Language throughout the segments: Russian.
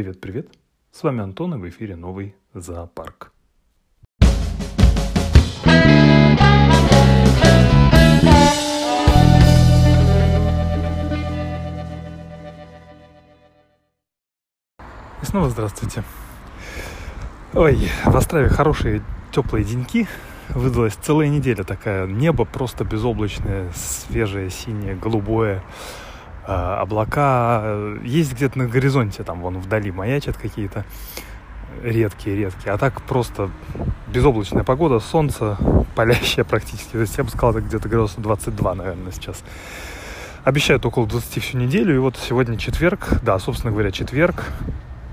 Привет-привет! С вами Антон и в эфире новый зоопарк. И снова здравствуйте. Ой, в Острове хорошие теплые деньки. Выдалась целая неделя такая. Небо просто безоблачное, свежее, синее, голубое. А, облака есть где-то на горизонте, там вон вдали маячат какие-то редкие-редкие. А так просто безоблачная погода, солнце палящее практически. То есть я бы сказал, это где-то градусов 22, наверное, сейчас. Обещают около 20 всю неделю. И вот сегодня четверг. Да, собственно говоря, четверг.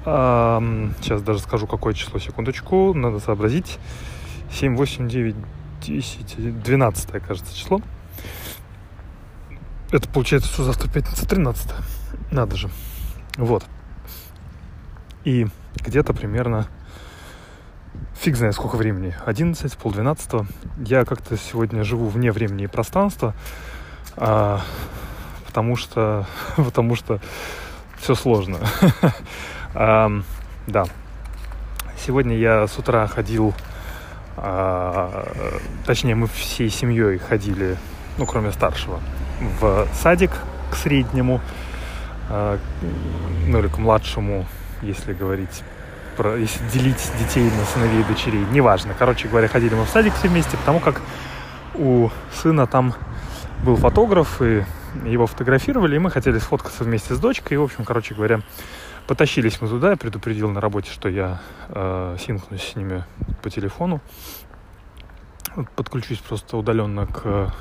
Сейчас даже скажу, какое число, секундочку. Надо сообразить. 7, 8, 9, 10, 12, кажется, число. Это получается, что завтра пятница 13 Надо же. Вот. И где-то примерно фиг знает сколько времени, 11, полдвенадцатого. Я как-то сегодня живу вне времени и пространства, а, потому что, потому что все сложно. а, да. Сегодня я с утра ходил, а, точнее мы всей семьей ходили, ну кроме старшего, в садик к среднему, а, ну или к младшему если говорить про, если делить детей на сыновей и дочерей, неважно. Короче говоря, ходили мы в садик все вместе, потому как у сына там был фотограф, и его фотографировали, и мы хотели сфоткаться вместе с дочкой. И, в общем, короче говоря, потащились мы туда. Я предупредил на работе, что я э, синкнусь с ними по телефону. Подключусь просто удаленно к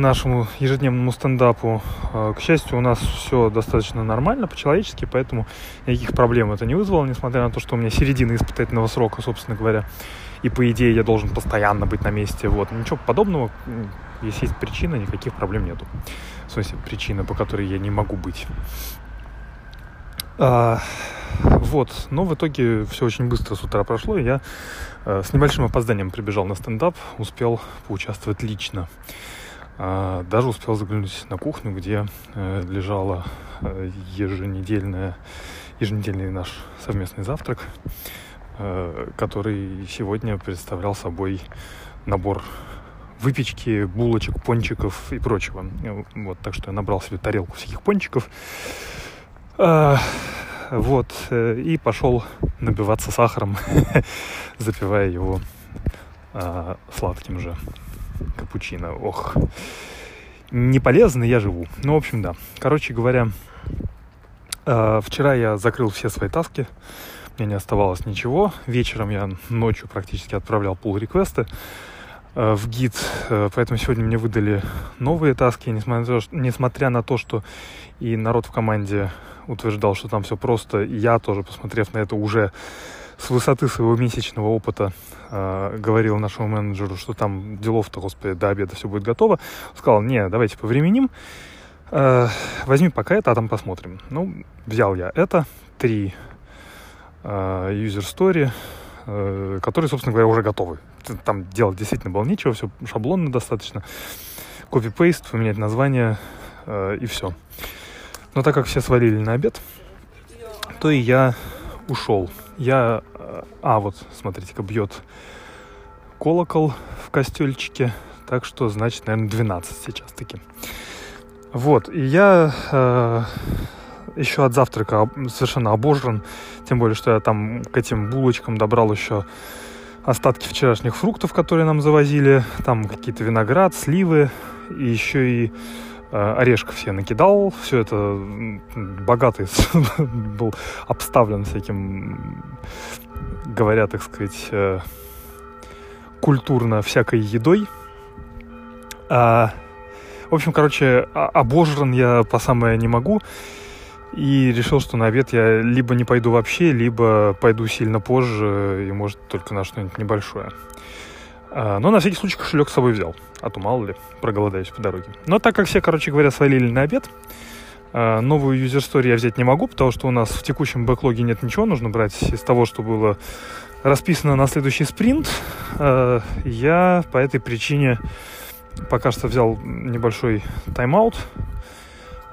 нашему ежедневному стендапу. А, к счастью, у нас все достаточно нормально, по-человечески, поэтому никаких проблем это не вызвало, несмотря на то, что у меня середина испытательного срока, собственно говоря. И, по идее, я должен постоянно быть на месте. Вот. Ничего подобного. Если есть причина, никаких проблем нету. В смысле, причина, по которой я не могу быть. А, вот, но в итоге все очень быстро с утра прошло, и я э, с небольшим опозданием прибежал на стендап, успел поучаствовать лично. А, даже успел заглянуть на кухню, где э, лежала э, еженедельная, еженедельный наш совместный завтрак, э, который сегодня представлял собой набор выпечки, булочек, пончиков и прочего. Вот, так что я набрал себе тарелку всяких пончиков. А, вот, и пошел набиваться сахаром, запивая его а, сладким же капучино. Ох, не полезно, я живу. Ну, в общем, да. Короче говоря, э, вчера я закрыл все свои таски. Мне не оставалось ничего. Вечером я ночью практически отправлял пул реквесты э, в гид, э, поэтому сегодня мне выдали новые таски, несмотря, несмотря на то, что и народ в команде утверждал, что там все просто, и я тоже, посмотрев на это, уже с высоты своего месячного опыта э, говорил нашему менеджеру, что там делов-то, господи, до обеда все будет готово. Сказал, не, давайте повременим, э, возьми пока это, а там посмотрим. Ну, взял я это, три э, user story, э, которые, собственно говоря, уже готовы. Там делать действительно было нечего, все шаблонно достаточно. Копи-пейст, поменять название э, и все. Но так как все свалили на обед, то и я ушел. Я а, вот, смотрите-ка, бьет колокол в костельчике. Так что, значит, наверное, 12 сейчас таки. Вот, и я э, еще от завтрака совершенно обожран. Тем более, что я там к этим булочкам добрал еще остатки вчерашних фруктов, которые нам завозили. Там какие-то виноград, сливы. И еще и Э, орешков я накидал, все это богатый был обставлен всяким, говоря, так сказать, э, культурно всякой едой. А, в общем, короче, обожран я по самое не могу. И решил, что на обед я либо не пойду вообще, либо пойду сильно позже, и может только на что-нибудь небольшое. А, но на всякий случай кошелек с собой взял. А то мало ли, проголодаюсь по дороге. Но так как все, короче говоря, свалили на обед, а, новую story я взять не могу, потому что у нас в текущем бэклоге нет ничего. Нужно брать из того, что было расписано на следующий спринт. А, я по этой причине пока что взял небольшой тайм-аут.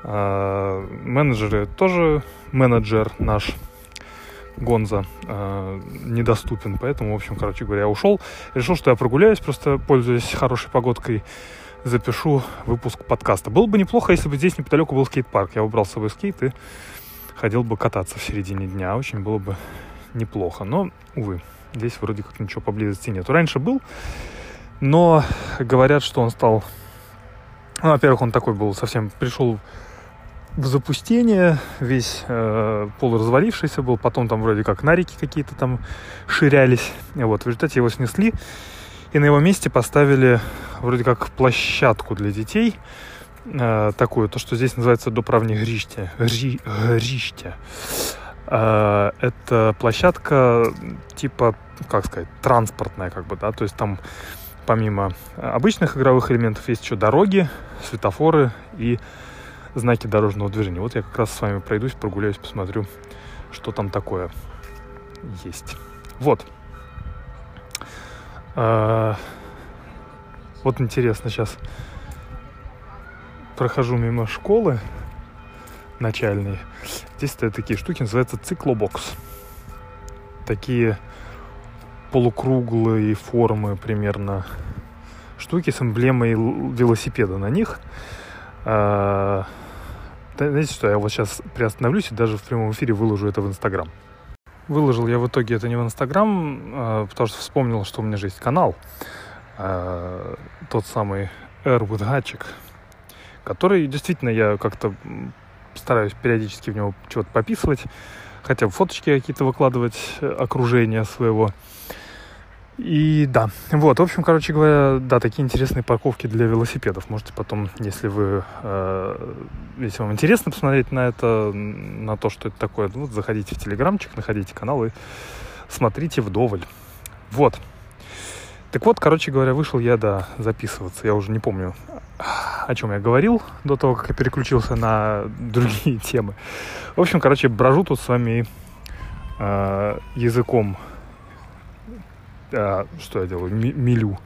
Менеджеры тоже менеджер наш Гонза э, недоступен, поэтому, в общем, короче говоря, я ушел. Решил, что я прогуляюсь, просто пользуясь хорошей погодкой, запишу выпуск подкаста. Было бы неплохо, если бы здесь неподалеку был скейт-парк. Я убрал с собой скейт и ходил бы кататься в середине дня. Очень было бы неплохо. Но, увы, здесь вроде как ничего поблизости нету. Раньше был, но говорят, что он стал... Ну, во-первых, он такой был совсем... Пришел в запустение, весь э, полуразвалившийся был, потом там вроде как нарики какие-то там ширялись. Вот, в результате его снесли, и на его месте поставили вроде как площадку для детей, э, такую, то, что здесь называется доправни грищте. Гри, грищте. Э, это площадка типа, как сказать, транспортная, как бы, да, то есть там помимо обычных игровых элементов есть еще дороги, светофоры и знаки дорожного движения. Вот я как раз с вами пройдусь, прогуляюсь, посмотрю, что там такое есть. Вот. А, вот интересно, сейчас прохожу мимо школы начальной. Здесь стоят такие штуки, называются циклобокс. Такие полукруглые формы примерно штуки с эмблемой велосипеда на них. А, знаете что, я вот сейчас приостановлюсь и даже в прямом эфире выложу это в Инстаграм. Выложил я в итоге это не в Инстаграм, а, потому что вспомнил, что у меня же есть канал. А, тот самый with Hatchik, который действительно я как-то стараюсь периодически в него чего-то пописывать, хотя бы фоточки какие-то выкладывать э, окружения своего. И да, вот, в общем, короче говоря, да, такие интересные парковки для велосипедов. Можете потом, если вы, э, если вам интересно посмотреть на это, на то, что это такое, вот заходите в Телеграмчик, находите канал и смотрите вдоволь. Вот. Так вот, короче говоря, вышел я, да, записываться. Я уже не помню, о чем я говорил до того, как я переключился на другие темы. В общем, короче, брожу тут с вами э, языком а, что я делаю, мелю.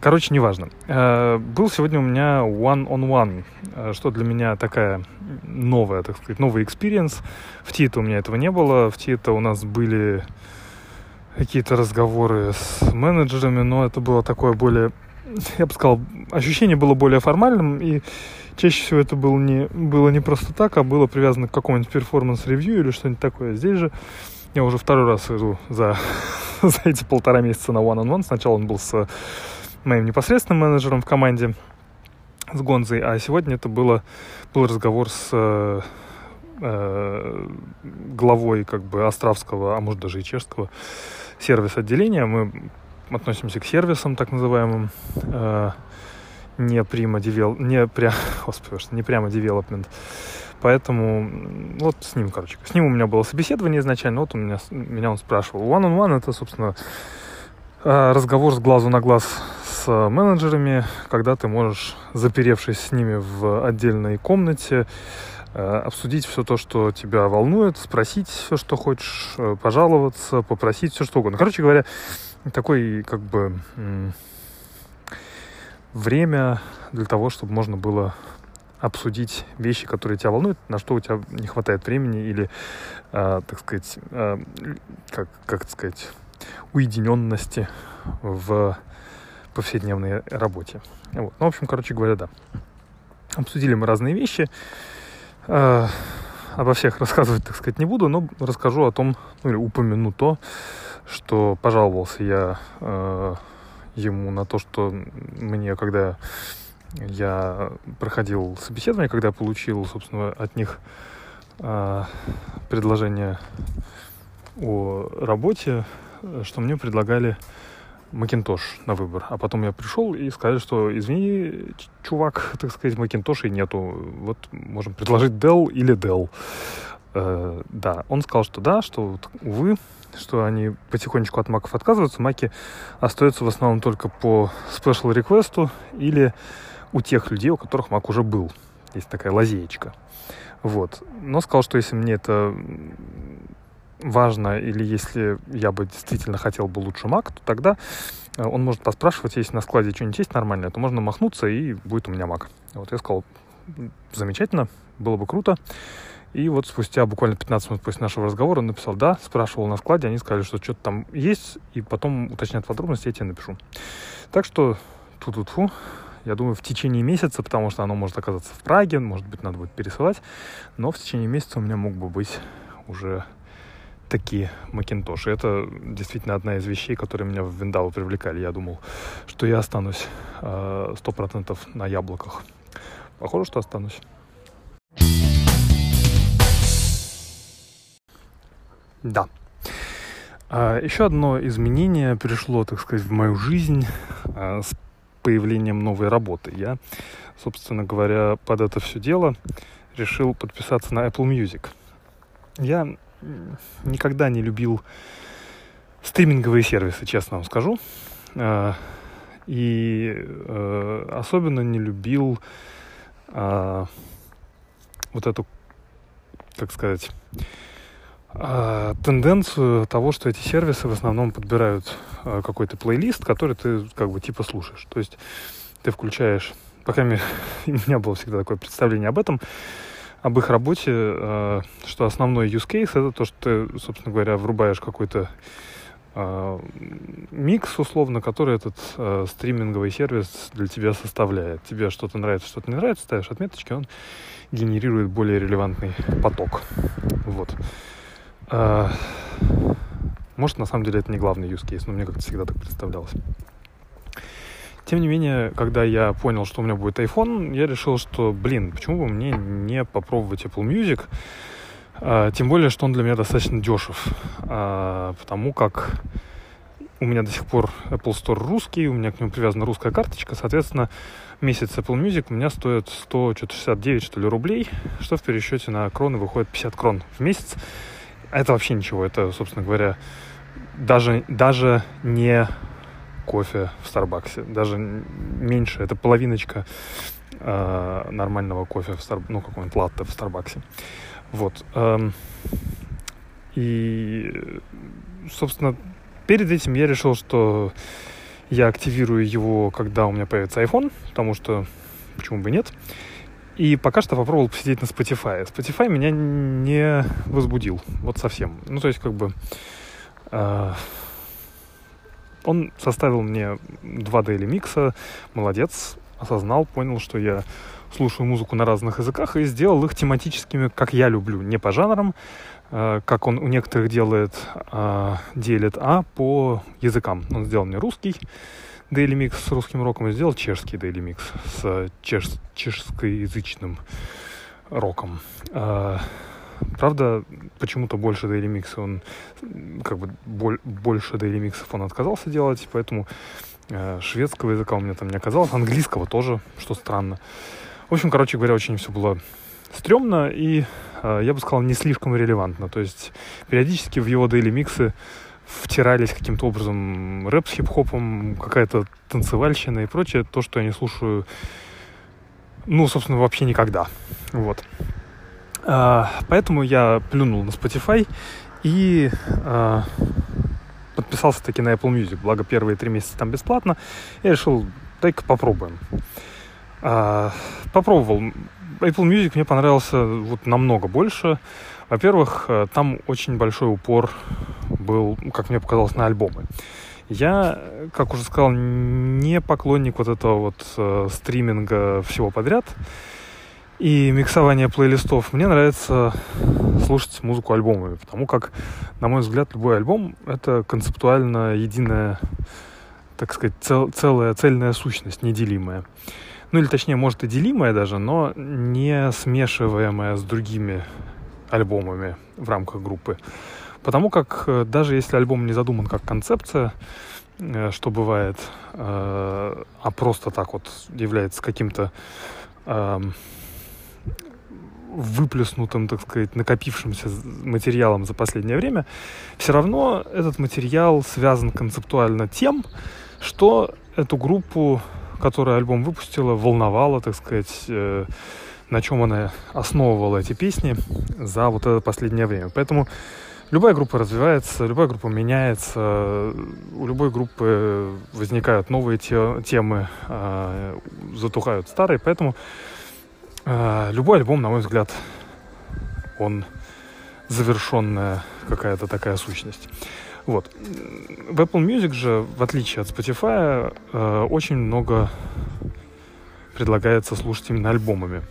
Короче, неважно. А, был сегодня у меня one-on-one, а, что для меня такая новая, так сказать, новый experience. В Tieto у меня этого не было. В Tieto у нас были какие-то разговоры с менеджерами, но это было такое более, я бы сказал, ощущение было более формальным, и чаще всего это было не, было не просто так, а было привязано к какому-нибудь performance review или что-нибудь такое. Здесь же я уже второй раз иду за, за эти полтора месяца на one-on-one. Сначала он был с моим непосредственным менеджером в команде, с Гонзой, а сегодня это было, был разговор с э, э, главой как бы Островского, а может даже и чешского сервис-отделения. Мы относимся к сервисам, так называемым, э, не прямо девел, не прям, господи, не прямо development. Поэтому вот с ним, короче, с ним у меня было собеседование изначально, вот он меня, меня он спрашивал. One-on-one это, собственно, э, разговор с глазу на глаз с менеджерами, когда ты можешь, заперевшись с ними в отдельной комнате, э, обсудить все то, что тебя волнует, спросить все, что хочешь, э, пожаловаться, попросить все, что угодно. Короче говоря, такой как бы время для того, чтобы можно было обсудить вещи, которые тебя волнуют, на что у тебя не хватает времени или, э, так сказать, э, как, как сказать, уединенности в повседневной работе. Вот. Ну, в общем, короче говоря, да. Обсудили мы разные вещи. Э, обо всех рассказывать, так сказать, не буду, но расскажу о том, ну или упомяну то, что пожаловался я э, ему на то, что мне, когда я проходил собеседование, когда получил, собственно, от них э, предложение о работе, что мне предлагали Макинтош на выбор. А потом я пришел и сказали, что извини, чувак, так сказать, Макинтоша нету. Вот можем предложить Dell или Dell. Э, да, он сказал, что да, что, вот, увы, что они потихонечку от маков отказываются. Маки остаются в основном только по special request или у тех людей, у которых Mac уже был. Есть такая лазеечка. Вот. Но сказал, что если мне это важно, или если я бы действительно хотел бы лучше Mac, то тогда он может поспрашивать, если на складе что-нибудь есть нормальное, то можно махнуться, и будет у меня Mac. Вот я сказал, замечательно, было бы круто. И вот спустя буквально 15 минут после нашего разговора он написал, да, спрашивал на складе, они сказали, что что-то там есть, и потом уточнят подробности, я тебе напишу. Так что, тут фу я думаю, в течение месяца, потому что оно может оказаться в Праге, может быть, надо будет пересылать, но в течение месяца у меня мог бы быть уже такие макинтоши. Это действительно одна из вещей, которые меня в Виндаву привлекали. Я думал, что я останусь э, сто процентов на яблоках. Похоже, что останусь. Да. А, еще одно изменение пришло, так сказать, в мою жизнь а, с появлением новой работы. Я, собственно говоря, под это все дело решил подписаться на Apple Music. Я никогда не любил стриминговые сервисы, честно вам скажу. А, и э, особенно не любил вот эту, как сказать, а, тенденцию того, что эти сервисы в основном подбирают а, какой-то плейлист, который ты как бы типа слушаешь. То есть ты включаешь, по крайней мере, у меня было всегда такое представление об этом, об их работе, а, что основной use case это то, что ты, собственно говоря, врубаешь какой-то микс, условно, который этот стриминговый сервис для тебя составляет. Тебе что-то нравится, что-то не нравится, ставишь отметочки, он генерирует более релевантный поток. Вот. А, может, на самом деле это не главный use case, но мне как-то всегда так представлялось. Тем не менее, когда я понял, что у меня будет iPhone, я решил, что, блин, почему бы мне не попробовать Apple Music, а, тем более, что он для меня достаточно дешев, а, потому как у меня до сих пор Apple Store русский, у меня к нему привязана русская карточка, соответственно, месяц Apple Music у меня стоит 169, что ли, рублей, что в пересчете на кроны выходит 50 крон в месяц. Это вообще ничего. Это, собственно говоря, даже, даже не кофе в Старбаксе. Даже меньше. Это половиночка э, нормального кофе в Стар... ну, какой-нибудь латте в Старбаксе. Вот. Эм, и, собственно, перед этим я решил, что я активирую его, когда у меня появится iPhone, потому что почему бы нет. И пока что попробовал посидеть на Spotify. Spotify меня не возбудил. Вот совсем. Ну, то есть, как бы... Э, он составил мне два дейли микса. Молодец. Осознал, понял, что я слушаю музыку на разных языках и сделал их тематическими, как я люблю. Не по жанрам, э, как он у некоторых делает, э, делит, а по языкам. Он сделал мне русский, Daily Mix с русским роком и сделал чешский Daily Mix с чеш, чешскоязычным роком. А, правда, почему-то больше Daily Mix он как бы боль, больше Daily Mix он отказался делать, поэтому э, шведского языка у меня там не оказалось, английского тоже, что странно. В общем, короче говоря, очень все было стрёмно и, э, я бы сказал, не слишком релевантно. То есть периодически в его Daily Mix втирались каким-то образом рэп с хип-хопом, какая-то танцевальщина и прочее, то, что я не слушаю, ну, собственно, вообще никогда. Вот. А, поэтому я плюнул на Spotify и а, подписался таки на Apple Music. Благо, первые три месяца там бесплатно. Я решил, дай-ка попробуем. А, попробовал. Apple Music мне понравился вот намного больше. Во-первых, э, там очень большой упор был, как мне показалось, на альбомы. Я, как уже сказал, не поклонник вот этого вот э, стриминга всего подряд и миксования плейлистов. Мне нравится слушать музыку альбомами, потому как, на мой взгляд, любой альбом — это концептуально единая, так сказать, цел, целая, цельная сущность, неделимая. Ну или точнее, может и делимая даже, но не смешиваемая с другими альбомами в рамках группы. Потому как э, даже если альбом не задуман как концепция, э, что бывает, э, а просто так вот является каким-то эм, выплеснутым, так сказать, накопившимся материалом за последнее время, все равно этот материал связан концептуально тем, что эту группу, которая альбом выпустила, волновала, так сказать, на чем она основывала эти песни за вот это последнее время. Поэтому любая группа развивается, любая группа меняется, у любой группы возникают новые те, темы, э, затухают старые, поэтому Э, любой альбом, на мой взгляд, он завершенная какая-то такая сущность. Вот. В Apple Music же, в отличие от Spotify, э, очень много предлагается слушать именно альбомами.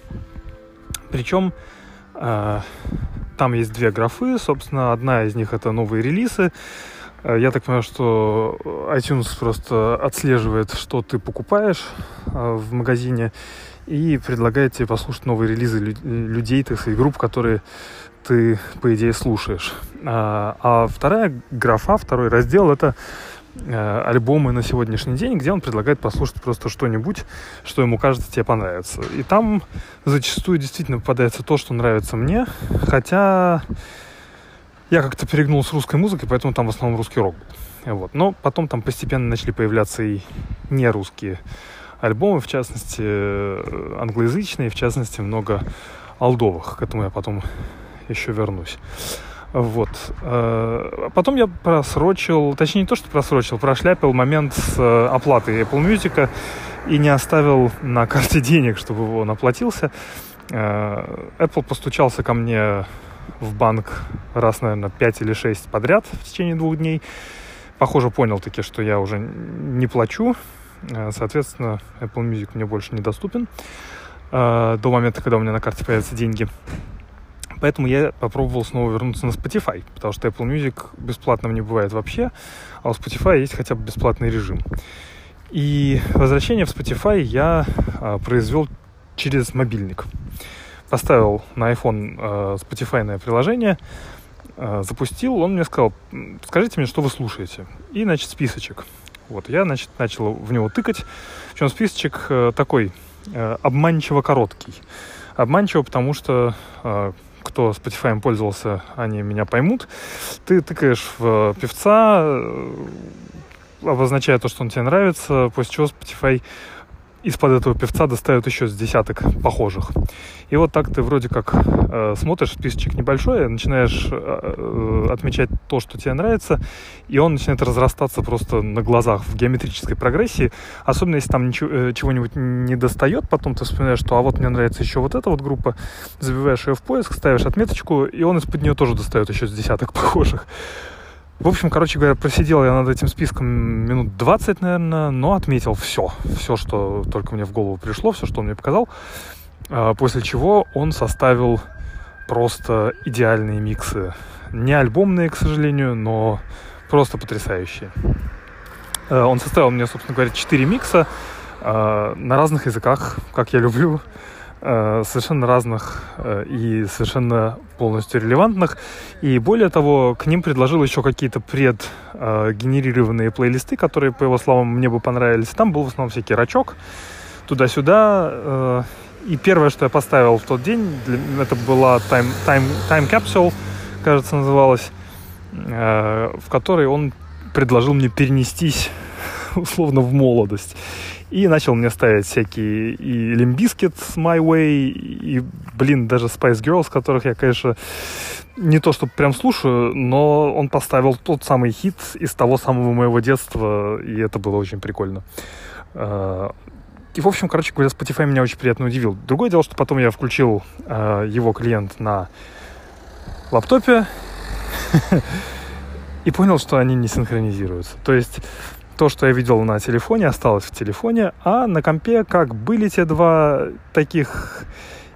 Причем э, там есть две графы, собственно, одна из них это новые релизы. Э, я так понимаю, что iTunes просто отслеживает, что ты покупаешь э, в магазине и предлагает тебе послушать новые релизы людей, так сказать, групп, которые ты, по идее, слушаешь. А, а вторая графа, второй раздел — это альбомы на сегодняшний день, где он предлагает послушать просто что-нибудь, что ему кажется тебе понравится. И там зачастую действительно попадается то, что нравится мне, хотя я как-то перегнул с русской музыкой, поэтому там в основном русский рок. Вот. Но потом там постепенно начали появляться и не русские альбомы, в частности, э, англоязычные, в частности, много алдовых. К этому я потом еще вернусь. Вот. Э, потом я просрочил, точнее не то, что просрочил, прошляпил момент с э, оплатой Apple Music и не оставил на карте денег, чтобы он оплатился. Э, Apple постучался ко мне в банк раз, наверное, 5 или 6 подряд в течение двух дней. Похоже, понял таки, что я уже не плачу. Соответственно, Apple Music мне больше недоступен до момента, когда у меня на карте появятся деньги. Поэтому я попробовал снова вернуться на Spotify, потому что Apple Music бесплатным не бывает вообще, а у Spotify есть хотя бы бесплатный режим. И возвращение в Spotify я а, произвел через мобильник. Поставил на iPhone а, Spotify приложение, а, запустил, он мне сказал, скажите мне, что вы слушаете. И, значит, списочек. Вот, я, значит, начал в него тыкать. Причем списочек э, такой э, обманчиво короткий. Обманчиво, потому что э, кто Spotify пользовался, они меня поймут. Ты тыкаешь в певца, э, обозначая то, что он тебе нравится, после чего Spotify из-под этого певца достают еще с десяток похожих. И вот так ты вроде как э, смотришь, списочек небольшой, начинаешь э, э, отмечать то, что тебе нравится, и он начинает разрастаться просто на глазах в геометрической прогрессии. Особенно если там ничего, э, чего-нибудь не достает, потом ты вспоминаешь, что а вот мне нравится еще вот эта вот группа, забиваешь ее в поиск, ставишь отметочку, и он из-под нее тоже достает еще с десяток похожих. В общем, короче говоря, просидел я над этим списком минут 20, наверное, но отметил все. Все, что только мне в голову пришло, все, что он мне показал. А, после чего он составил просто идеальные миксы. Не альбомные, к сожалению, но просто потрясающие. А, он составил мне, собственно говоря, 4 микса а, на разных языках, как я люблю. Э, совершенно разных э, и совершенно полностью релевантных. И более того, к ним предложил еще какие-то предгенерированные плейлисты, которые, по его словам, мне бы понравились. Там был в основном всякий рачок, туда-сюда. Э, и первое, что я поставил в тот день, это была Time, time, time Capsule, кажется, называлась, в которой он предложил мне перенестись условно в молодость. И начал мне ставить всякие и Limbiskit My Way, и, блин, даже Spice Girls, которых я, конечно, не то чтобы прям слушаю, но он поставил тот самый хит из того самого моего детства, и это было очень прикольно. А, и, в общем, короче говоря, Spotify меня очень приятно удивил. Другое дело, что потом я включил э, его клиент на лаптопе и понял, что они не синхронизируются. То есть то, что я видел на телефоне, осталось в телефоне, а на компе как были те два таких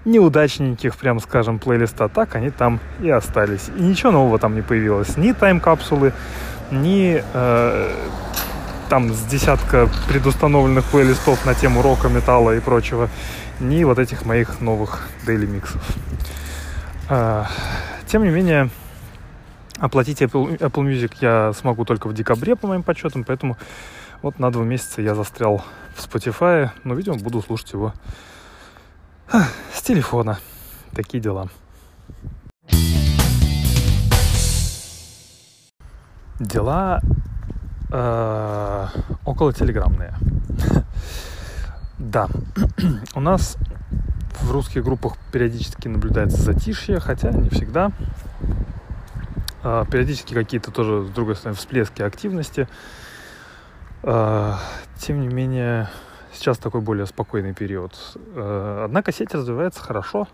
неудачненьких, прям скажем, плейлиста, так они там и остались. И ничего нового там не появилось. Ни тайм-капсулы, ни э, там с десятка предустановленных плейлистов на тему рока, металла и прочего, ни вот этих моих новых дейли миксов. Э, тем не менее, Оплатить Apple, Apple Music я смогу только в декабре, по моим подсчетам, поэтому вот на два месяца я застрял в Spotify, но, видимо, буду слушать его с телефона. Такие дела. Дела э, около телеграммные. да, у нас в русских группах периодически наблюдается затишье, хотя не всегда. А, периодически какие-то тоже, с другой стороны, всплески активности. А, тем не менее, сейчас такой более спокойный период. Э, однако сеть развивается хорошо.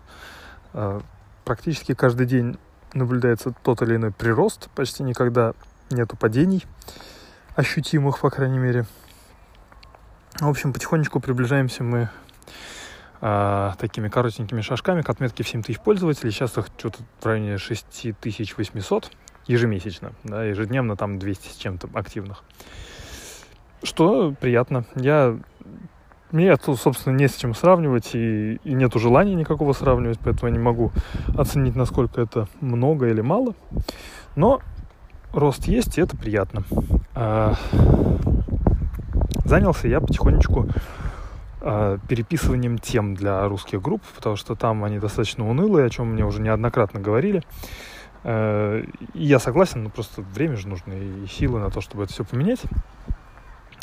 Практически каждый день наблюдается тот или иной прирост, почти никогда нету падений, ощутимых, по крайней мере. В общем, потихонечку приближаемся мы такими коротенькими шажками к отметке в 7 тысяч пользователей. Сейчас их что-то в районе 6800 ежемесячно, да, ежедневно там 200 с чем-то активных. Что приятно. Я мне тут, собственно, не с чем сравнивать, и, и нету желания никакого сравнивать, поэтому я не могу оценить, насколько это много или мало. Но рост есть, и это приятно. А, занялся я потихонечку а, переписыванием тем для русских групп, потому что там они достаточно унылые, о чем мне уже неоднократно говорили. И я согласен, но просто время же нужно и силы на то, чтобы это все поменять.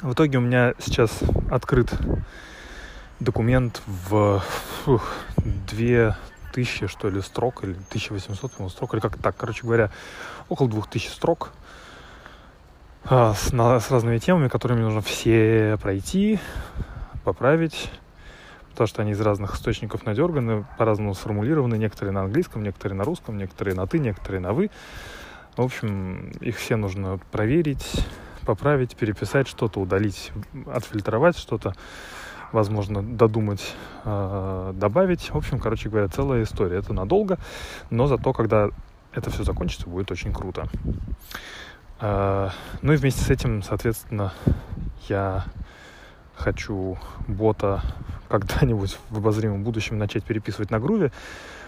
В итоге у меня сейчас открыт документ в фух, 2000, что ли, строк, или 1800, по строк, или как так, короче говоря, около 2000 строк а, с, с разными темами, которыми нужно все пройти, поправить, потому что они из разных источников надерганы, по-разному сформулированы, некоторые на английском, некоторые на русском, некоторые на «ты», некоторые на «вы». В общем, их все нужно проверить, поправить, переписать, что-то удалить, отфильтровать, что-то, возможно, додумать, э, добавить. В общем, короче говоря, целая история. Это надолго, но зато, когда это все закончится, будет очень круто. Э, ну и вместе с этим, соответственно, я хочу бота когда-нибудь в обозримом будущем начать переписывать на груве,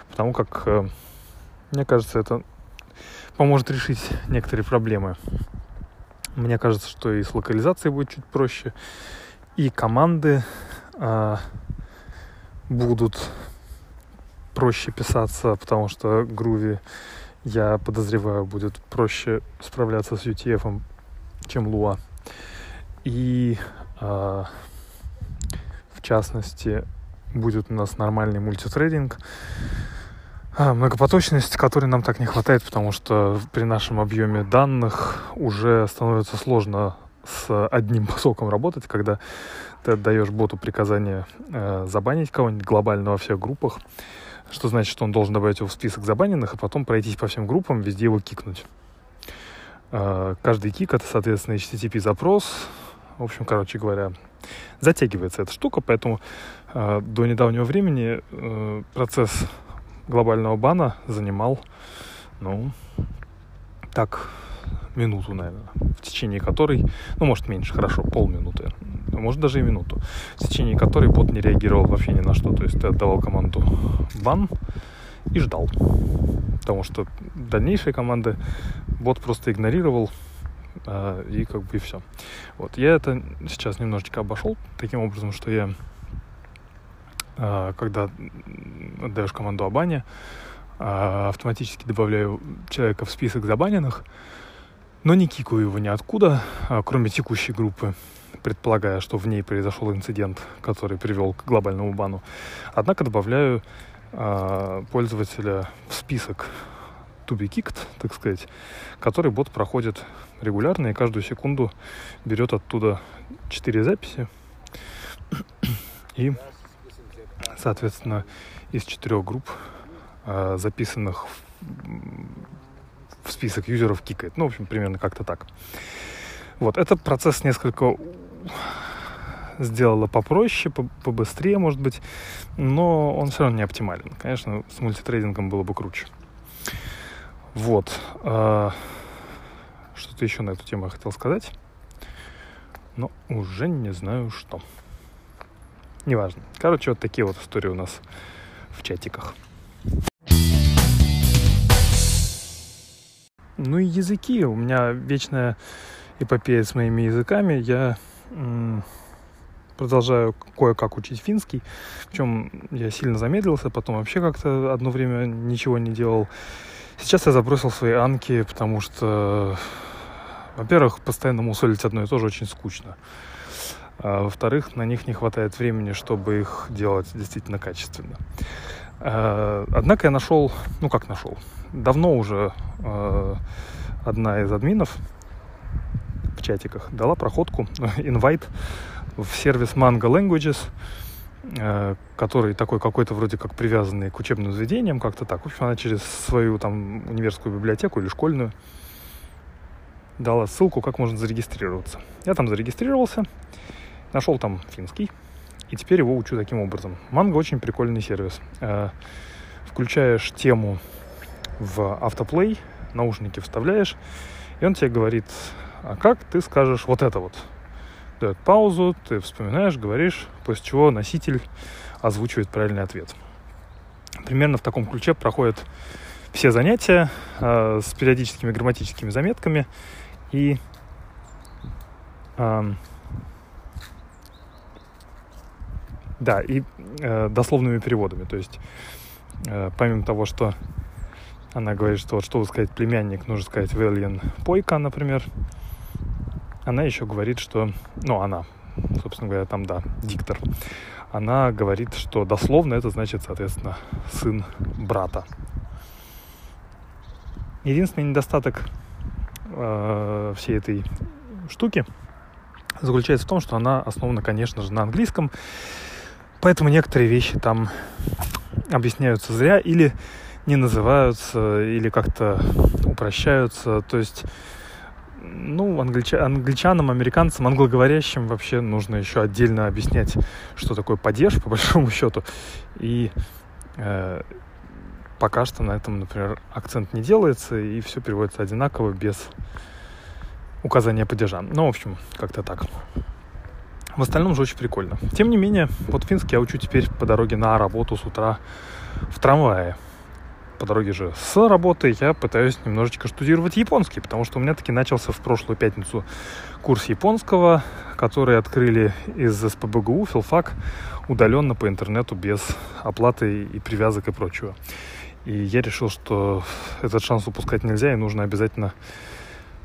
потому как, э, мне кажется, это поможет решить некоторые проблемы мне кажется, что и с локализацией будет чуть проще, и команды а, будут проще писаться, потому что Groovy, я подозреваю, будет проще справляться с UTF, чем Lua. И в частности, будет у нас нормальный мультитрейдинг, а, многопоточность, которой нам так не хватает, потому что при нашем объеме данных уже становится сложно с одним потоком работать, когда ты отдаешь боту приказание э, забанить кого-нибудь глобально во всех группах, что значит, что он должен добавить его в список забаненных, а потом пройтись по всем группам, везде его кикнуть. Э, каждый кик это, соответственно, HTTP запрос. В общем, короче говоря, затягивается эта штука, поэтому э, до недавнего времени э, процесс глобального бана занимал, ну, так, минуту, наверное, в течение которой, ну, может, меньше, хорошо, полминуты, а может, даже и минуту, в течение которой бот не реагировал вообще ни на что. То есть ты отдавал команду бан и ждал. Потому что дальнейшие команды бот просто игнорировал, и как бы и все. Вот, я это сейчас немножечко обошел таким образом, что я а, когда отдаешь команду о бане, а, автоматически добавляю человека в список забаненных, но не кикаю его ниоткуда, а, кроме текущей группы, предполагая, что в ней произошел инцидент, который привел к глобальному бану. Однако добавляю пользователя в список to be kicked, так сказать, который бот проходит регулярно и каждую секунду берет оттуда 4 записи и соответственно, из четырех групп, э, записанных в список юзеров кикает. Ну, в общем, примерно как-то так. Вот, этот процесс несколько сделала попроще, побыстрее, может быть, но он все равно не оптимален. Конечно, с мультитрейдингом было бы круче. Вот. Э, что-то еще на эту тему я хотел сказать, но уже не знаю что. Неважно. Короче, вот такие вот истории у нас в чатиках. Ну и языки. У меня вечная эпопея с моими языками. Я продолжаю кое-как учить финский. Причем я сильно замедлился, потом вообще как-то одно время ничего не делал. Сейчас я забросил свои анки, потому что, во-первых, постоянно мусолить одно и то же очень скучно. А, во-вторых, на них не хватает времени, чтобы их делать действительно качественно. А, однако я нашел, ну как нашел, давно уже а, одна из админов, в чатиках, дала проходку, инвайт в сервис Mango Languages, который такой какой-то вроде как привязанный к учебным заведениям, как-то так. В общем, она через свою там университетскую библиотеку или школьную дала ссылку, как можно зарегистрироваться. Я там зарегистрировался, нашел там финский, и теперь его учу таким образом. Манго очень прикольный сервис. Э, включаешь тему в автоплей, наушники вставляешь, и он тебе говорит, а как ты скажешь вот это вот? Дает паузу, ты вспоминаешь, говоришь, после чего носитель озвучивает правильный ответ. Примерно в таком ключе проходят все занятия э, с периодическими грамматическими заметками и э, да, и э, дословными переводами. То есть, э, помимо того, что она говорит, что вот чтобы сказать племянник, нужно сказать Вельян Пойка, например. Она еще говорит, что... Ну, она, собственно говоря, там, да, диктор. Она говорит, что дословно это значит, соответственно, сын брата. Единственный недостаток э, всей этой штуки заключается в том, что она основана, конечно же, на английском. Поэтому некоторые вещи там объясняются зря или не называются, или как-то упрощаются. То есть, ну, англича... англичанам, американцам, англоговорящим вообще нужно еще отдельно объяснять, что такое падеж, по большому счету. И э, пока что на этом, например, акцент не делается, и все переводится одинаково, без указания падежа. Ну, в общем, как-то так. В остальном же очень прикольно. Тем не менее, вот финский я учу теперь по дороге на работу с утра в трамвае. По дороге же с работы я пытаюсь немножечко штудировать японский, потому что у меня таки начался в прошлую пятницу курс японского, который открыли из СПБГУ, филфак, удаленно по интернету, без оплаты и привязок и прочего. И я решил, что этот шанс упускать нельзя, и нужно обязательно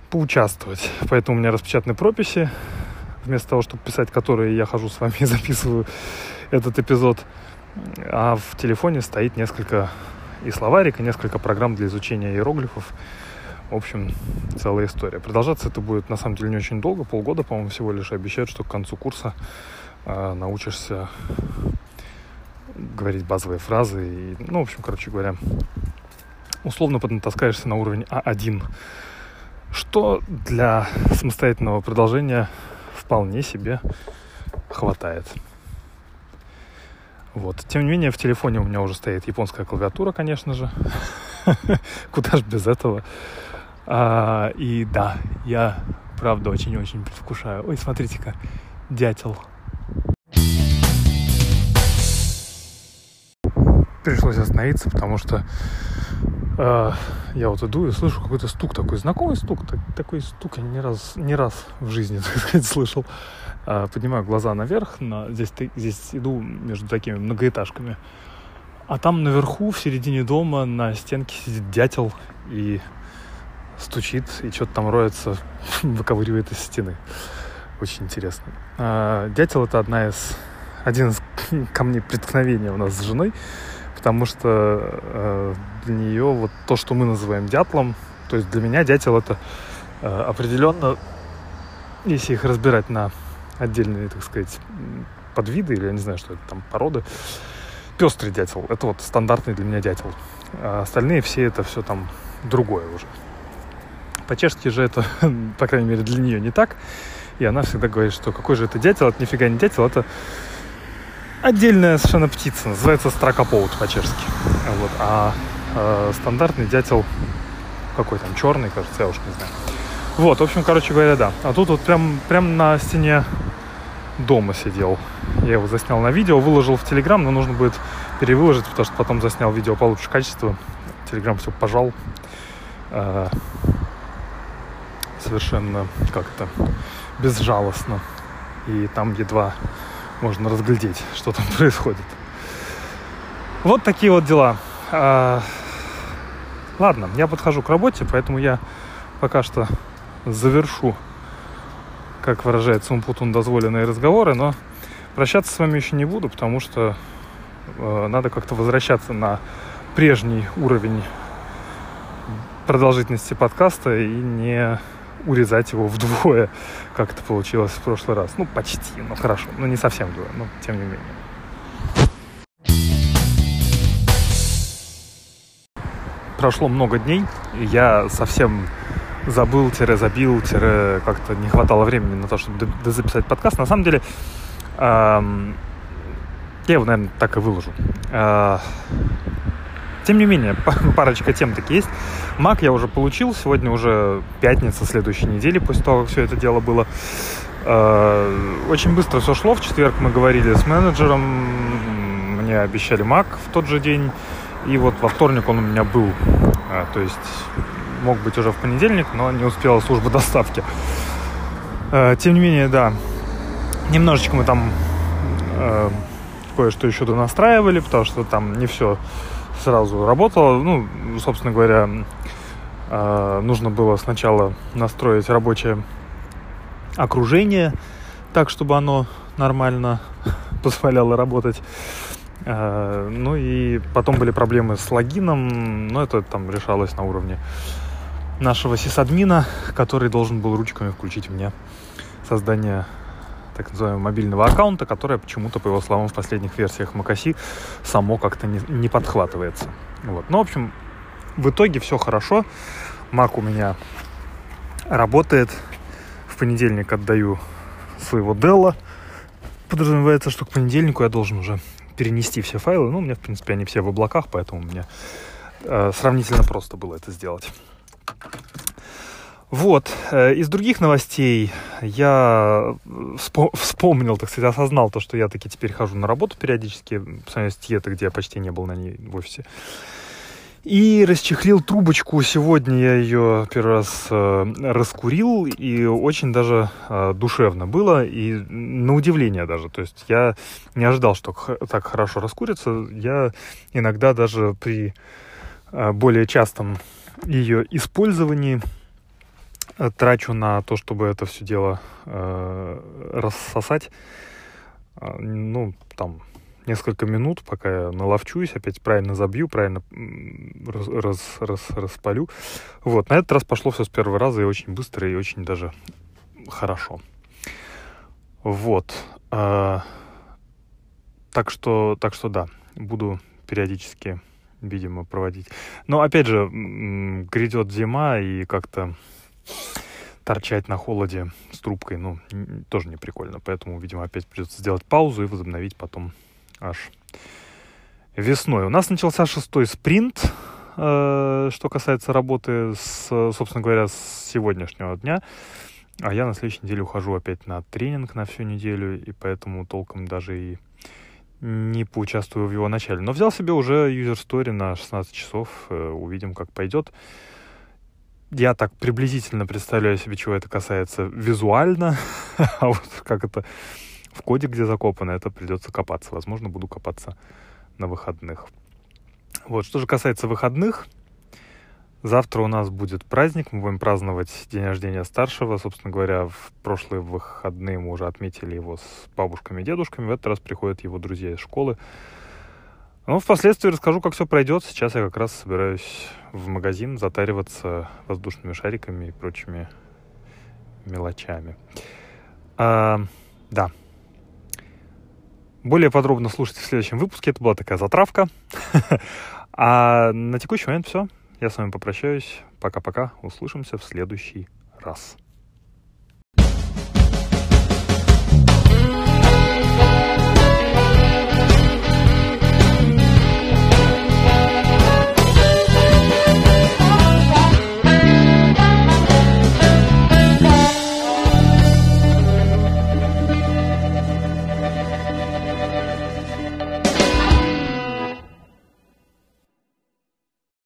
поучаствовать. Поэтому у меня распечатаны прописи, вместо того, чтобы писать которые я хожу с вами и записываю этот эпизод. А в телефоне стоит несколько и словарик, и несколько программ для изучения иероглифов. В общем, целая история. Продолжаться это будет на самом деле не очень долго, полгода, по-моему, всего лишь. Обещают, что к концу курса э, научишься говорить базовые фразы. И, ну, в общем, короче говоря, условно поднатаскаешься на уровень А1, что для самостоятельного продолжения вполне себе хватает. Вот. Тем не менее, в телефоне у меня уже стоит японская клавиатура, конечно же. Куда же без этого? А, и да, я правда очень-очень предвкушаю. Ой, смотрите-ка, дятел. пришлось остановиться, потому что э, я вот иду и слышу какой-то стук такой, знакомый стук, так, такой стук я не раз, не раз в жизни, так сказать, слышал. Э, поднимаю глаза наверх, на, здесь, здесь иду между такими многоэтажками, а там наверху, в середине дома, на стенке сидит дятел и стучит, и что-то там роется, выковыривает из стены. Очень интересно. Э, дятел это одна из один из камней преткновения у нас с женой потому что э, для нее вот то, что мы называем дятлом, то есть для меня дятел это э, определенно, если их разбирать на отдельные, так сказать, подвиды, или я не знаю, что это там, породы, пестрый дятел, это вот стандартный для меня дятел. А остальные все это все там другое уже. По-чешски же это, по крайней мере, для нее не так. И она всегда говорит, что какой же это дятел, это нифига не дятел, это отдельная совершенно птица, называется строкопоут по-чешски. Вот. А э, стандартный дятел какой там, черный, кажется, я уж не знаю. Вот, в общем, короче говоря, да. А тут вот прям, прям на стене дома сидел. Я его заснял на видео, выложил в Телеграм, но нужно будет перевыложить, потому что потом заснял видео получше качества. Телеграм все пожал. Э, совершенно как-то безжалостно. И там едва можно разглядеть, что там происходит. Вот такие вот дела. А, ладно, я подхожу к работе, поэтому я пока что завершу, как выражается Умпутун, дозволенные разговоры, но прощаться с вами еще не буду, потому что э, надо как-то возвращаться на прежний уровень продолжительности подкаста и не урезать его вдвое, как это получилось в прошлый раз. Ну, почти, ну хорошо, ну не совсем вдвое, но тем не менее. Прошло много дней, я совсем забыл, забил, как-то не хватало времени на то, чтобы записать подкаст. На самом деле, эм, я его, наверное, так и выложу. Э, тем не менее, парочка тем таки есть. Мак я уже получил. Сегодня уже пятница следующей недели, после того, как все это дело было. Э, очень быстро все шло. В четверг мы говорили с менеджером. Мне обещали Мак в тот же день. И вот во вторник он у меня был. Э, то есть мог быть уже в понедельник, но не успела служба доставки. Э, тем не менее, да, немножечко мы там кое-что еще донастраивали, потому что там не все сразу работало. Ну, собственно говоря, э, нужно было сначала настроить рабочее окружение так, чтобы оно нормально позволяло работать. Э, ну и потом были проблемы с логином, но это там решалось на уровне нашего сисадмина, который должен был ручками включить мне создание так называемого мобильного аккаунта, которое почему-то, по его словам, в последних версиях macOS само как-то не, не подхватывается. Вот. Ну, в общем, в итоге все хорошо. Mac у меня работает. В понедельник отдаю своего Dell. Подразумевается, что к понедельнику я должен уже перенести все файлы. Ну, у меня, в принципе, они все в облаках, поэтому мне э, сравнительно просто было это сделать. Вот, э, из других новостей я вспомнил, так сказать, осознал то, что я таки теперь хожу на работу периодически, по сравнению с Тьета, где я почти не был на ней в офисе. И расчехлил трубочку. Сегодня я ее первый раз э, раскурил, и очень даже э, душевно было, и на удивление даже. То есть я не ожидал, что так хорошо раскурится. Я иногда даже при э, более частом ее использовании Э, трачу на то, чтобы это все дело э, рассосать, э, ну, там, несколько минут, пока я наловчусь, опять правильно забью, правильно раз, раз, раз, распалю. Вот, на этот раз пошло все с первого раза и очень быстро, и очень даже хорошо. Вот. Э, так что, так что да, буду периодически, видимо, проводить. Но опять же, грядет зима, и как-то торчать на холоде с трубкой, ну, тоже не прикольно. Поэтому, видимо, опять придется сделать паузу и возобновить потом аж весной. У нас начался шестой спринт, э, что касается работы, с, собственно говоря, с сегодняшнего дня. А я на следующей неделе ухожу опять на тренинг на всю неделю, и поэтому толком даже и не поучаствую в его начале. Но взял себе уже user story на 16 часов, э, увидим, как пойдет я так приблизительно представляю себе, чего это касается визуально, а вот как это в коде, где закопано, это придется копаться. Возможно, буду копаться на выходных. Вот, что же касается выходных, завтра у нас будет праздник, мы будем праздновать день рождения старшего. Собственно говоря, в прошлые выходные мы уже отметили его с бабушками и дедушками. В этот раз приходят его друзья из школы. Ну, впоследствии расскажу, как все пройдет. Сейчас я как раз собираюсь в магазин затариваться воздушными шариками и прочими мелочами. А, да. Более подробно слушайте в следующем выпуске. Это была такая затравка. А на текущий момент все. Я с вами попрощаюсь. Пока-пока. Услышимся в следующий раз.